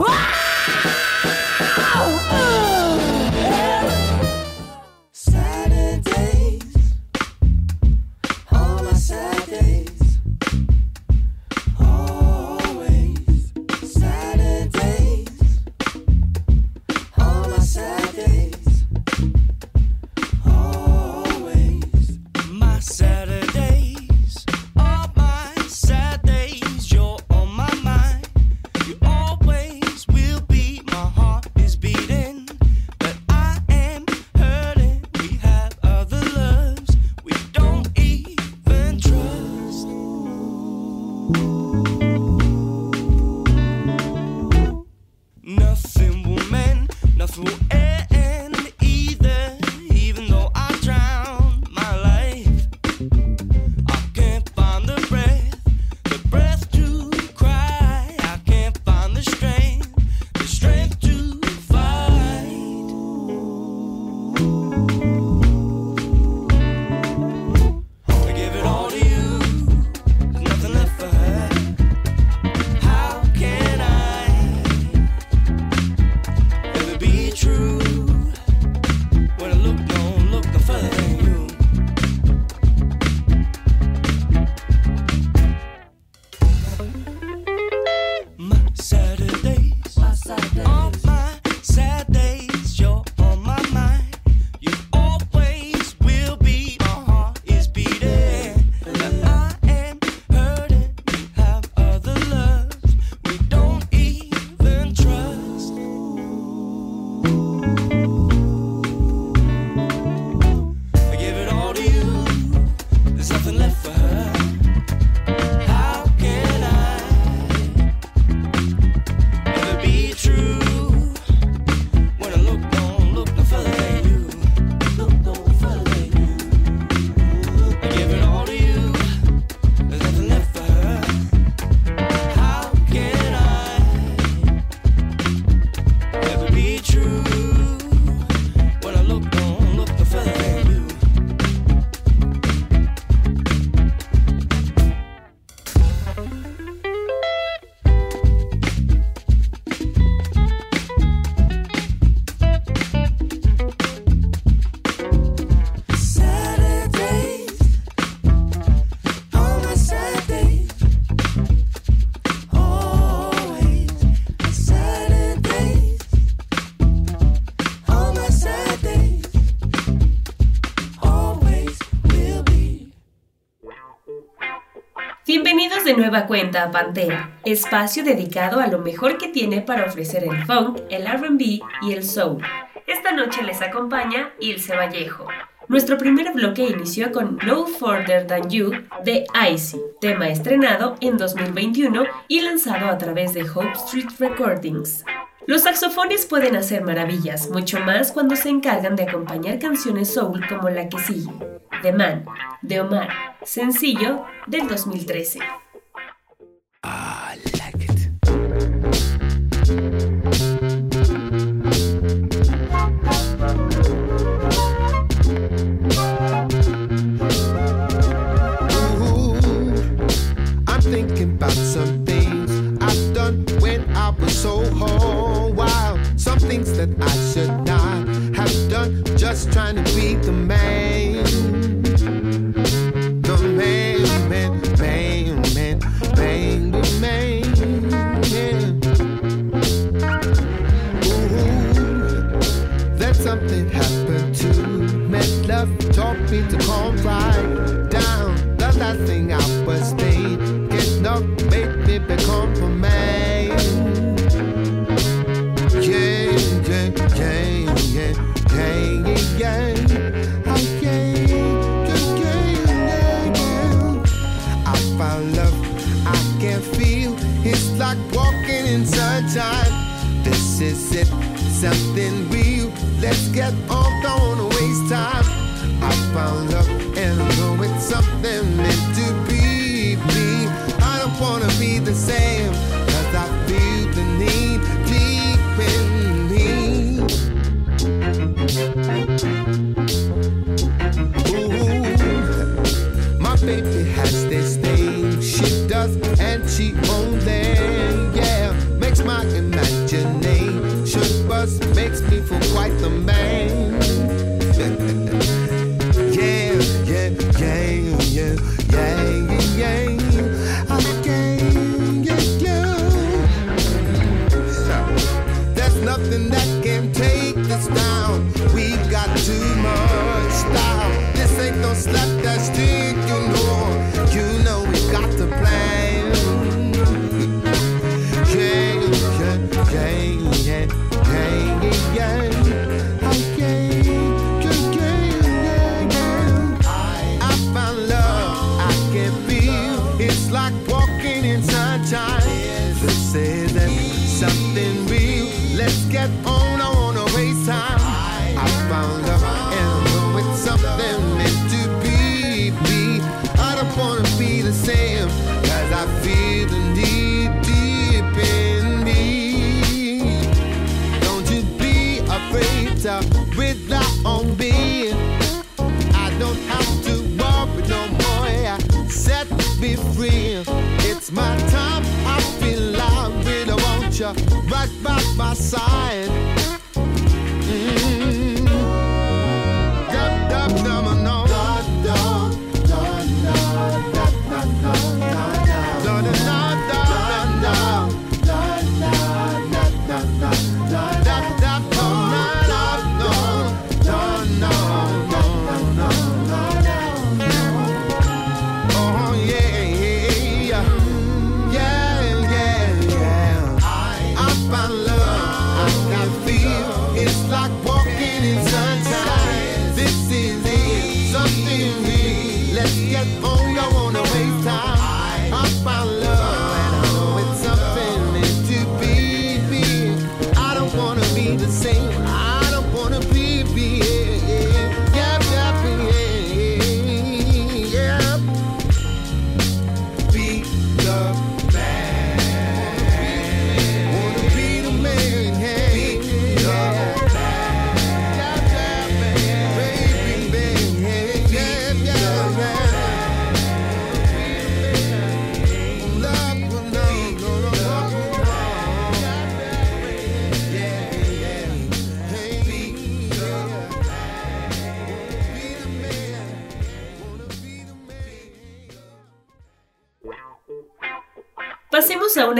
Ah! True de nueva cuenta a Pantera, espacio dedicado a lo mejor que tiene para ofrecer el funk, el RB y el soul. Esta noche les acompaña Ilse Vallejo. Nuestro primer bloque inició con No Further Than You de Icy, tema estrenado en 2021 y lanzado a través de Hope Street Recordings. Los saxofones pueden hacer maravillas, mucho más cuando se encargan de acompañar canciones soul como la que sigue, The Man, de Omar, sencillo del 2013. Ooh, I'm thinking about some things I've done when I was so. Wow, some things that I should not have done. Just trying to be the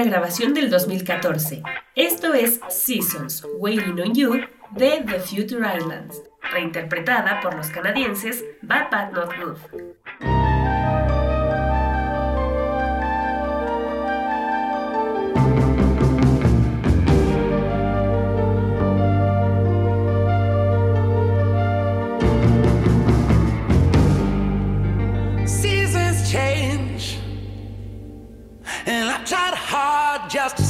grabación del 2014. Esto es Seasons Waiting on You de The Future Islands, reinterpretada por los canadienses Bad Bad Not Good. just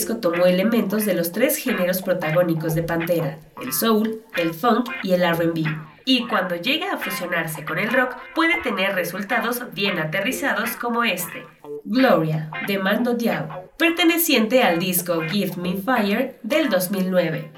disco tomó elementos de los tres géneros protagónicos de Pantera, el soul, el funk y el RB. Y cuando llega a fusionarse con el rock, puede tener resultados bien aterrizados como este. Gloria, de Mando Diao, perteneciente al disco Give Me Fire del 2009.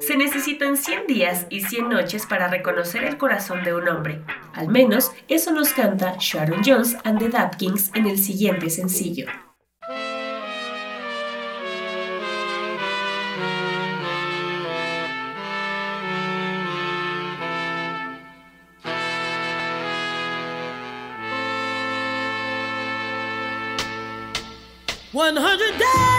Se necesitan 100 días y 100 noches para reconocer el corazón de un hombre. Al menos eso nos canta Sharon Jones and the Dapkins en el siguiente sencillo. One hundred days.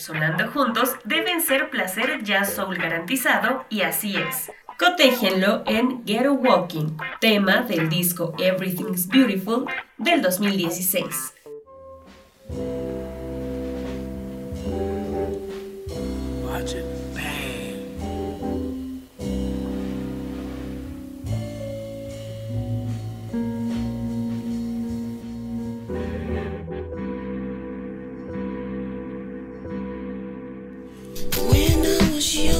sonando juntos deben ser placer jazz soul garantizado y así es. Cotéjenlo en Get Walking, tema del disco Everything's Beautiful del 2016. you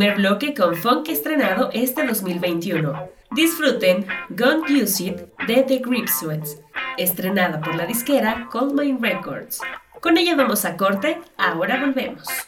primer bloque con funk estrenado este 2021. Disfruten Gone Use It de The Grip Sweats, estrenada por la disquera Coldmine Records. Con ella vamos a corte, ahora volvemos.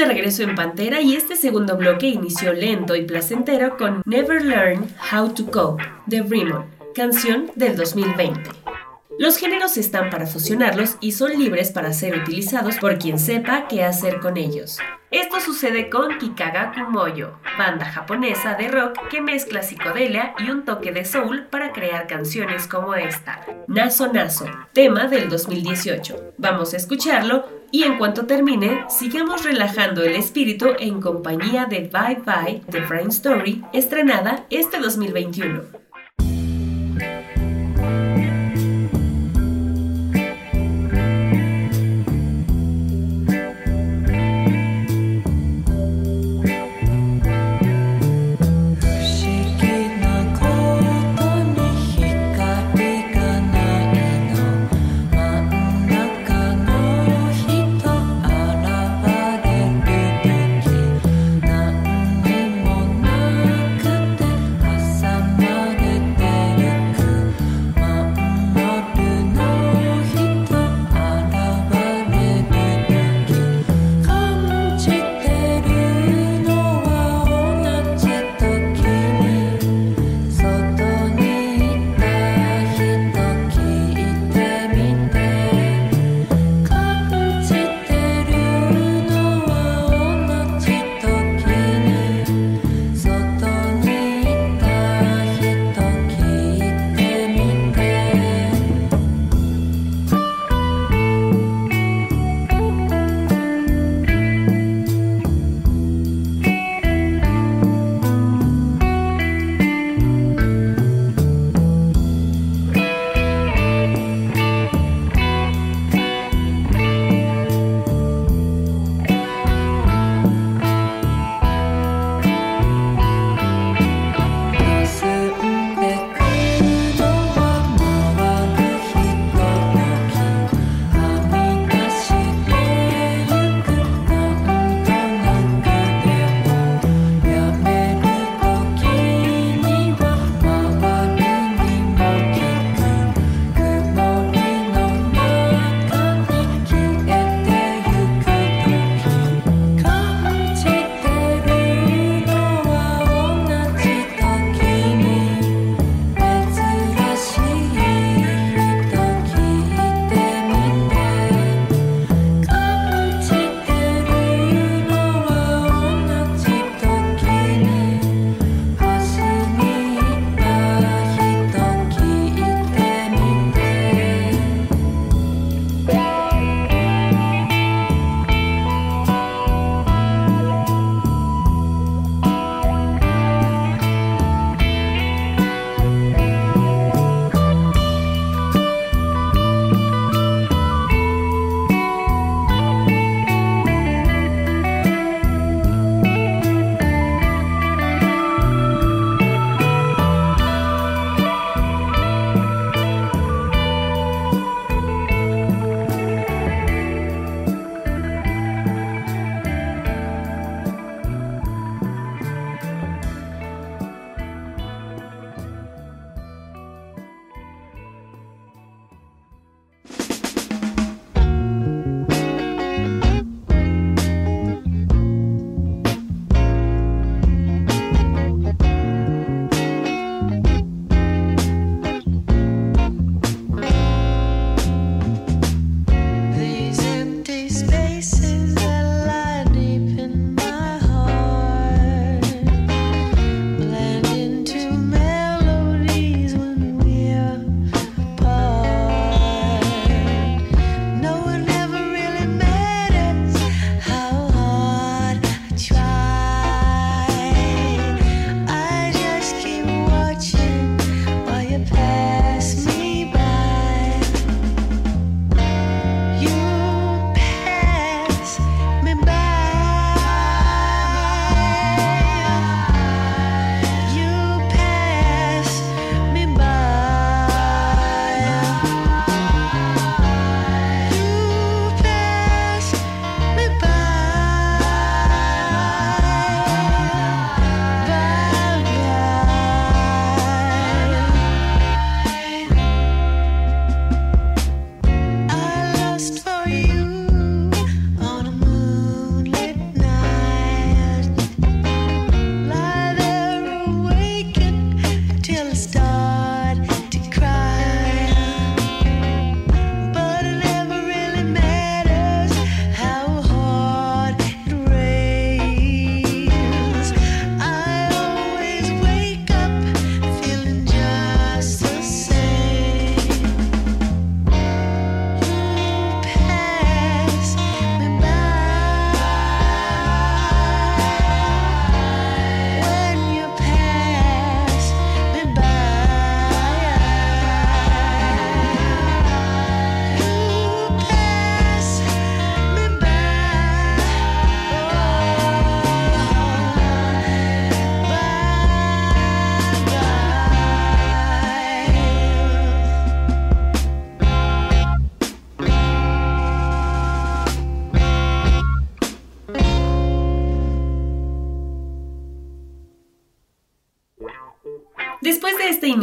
De regreso en Pantera y este segundo bloque inició lento y placentero con Never Learn How to Cope de Brimon, canción del 2020. Los géneros están para fusionarlos y son libres para ser utilizados por quien sepa qué hacer con ellos. Esto sucede con Kikagaku Moyo, banda japonesa de rock que mezcla psicodelia y un toque de soul para crear canciones como esta, Naso Naso, tema del 2018. Vamos a escucharlo y en cuanto termine, sigamos relajando el espíritu en compañía de Bye Bye de Brain Story, estrenada este 2021.「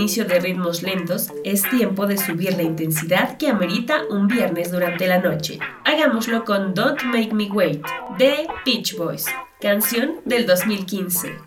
de ritmos lentos, es tiempo de subir la intensidad que amerita un viernes durante la noche. Hagámoslo con Don't Make Me Wait de Beach Boys, canción del 2015.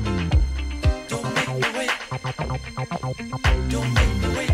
Don't make me wait.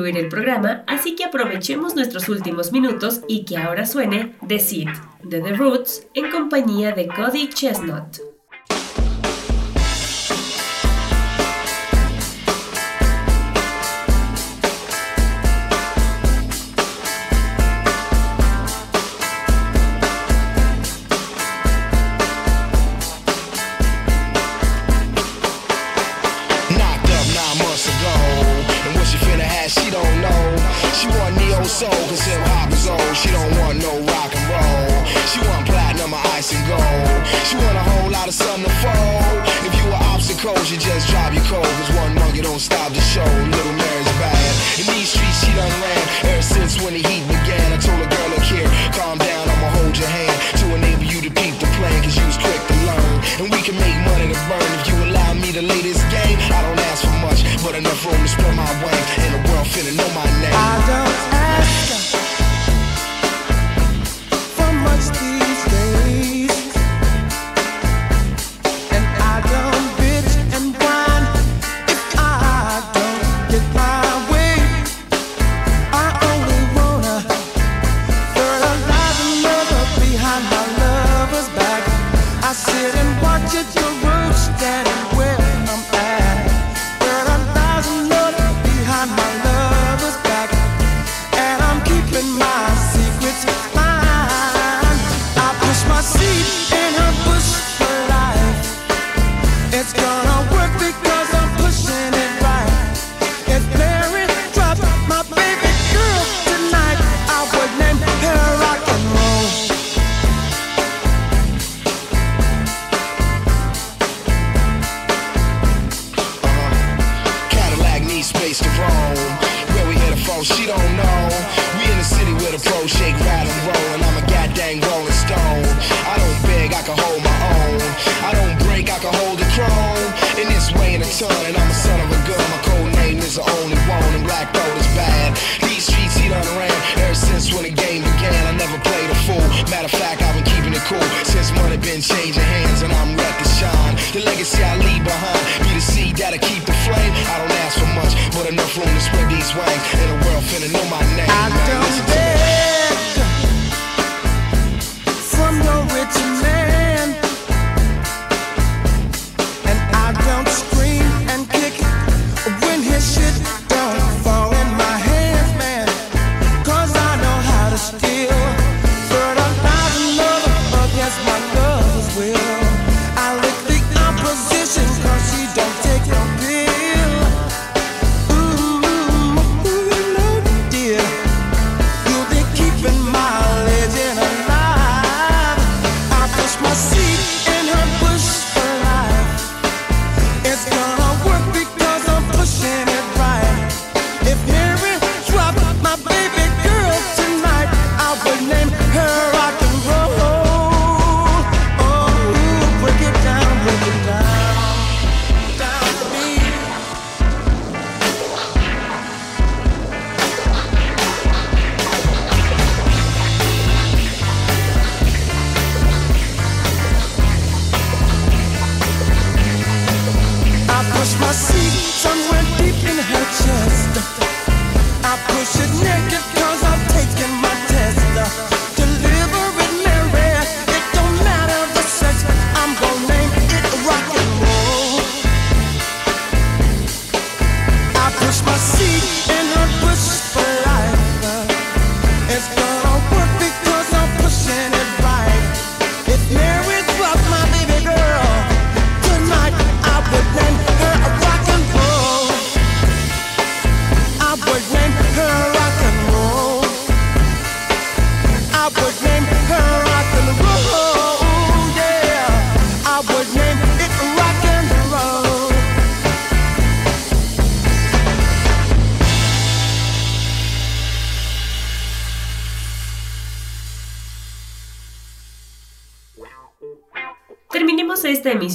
concluir el programa, así que aprovechemos nuestros últimos minutos y que ahora suene The Seed de The Roots en compañía de Cody Chestnut.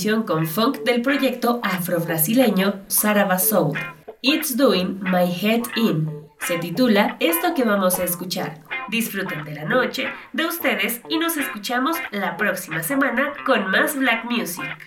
con funk del proyecto afro-brasileño Saraba It's Doing My Head In. Se titula Esto que vamos a escuchar. Disfruten de la noche, de ustedes y nos escuchamos la próxima semana con más Black Music.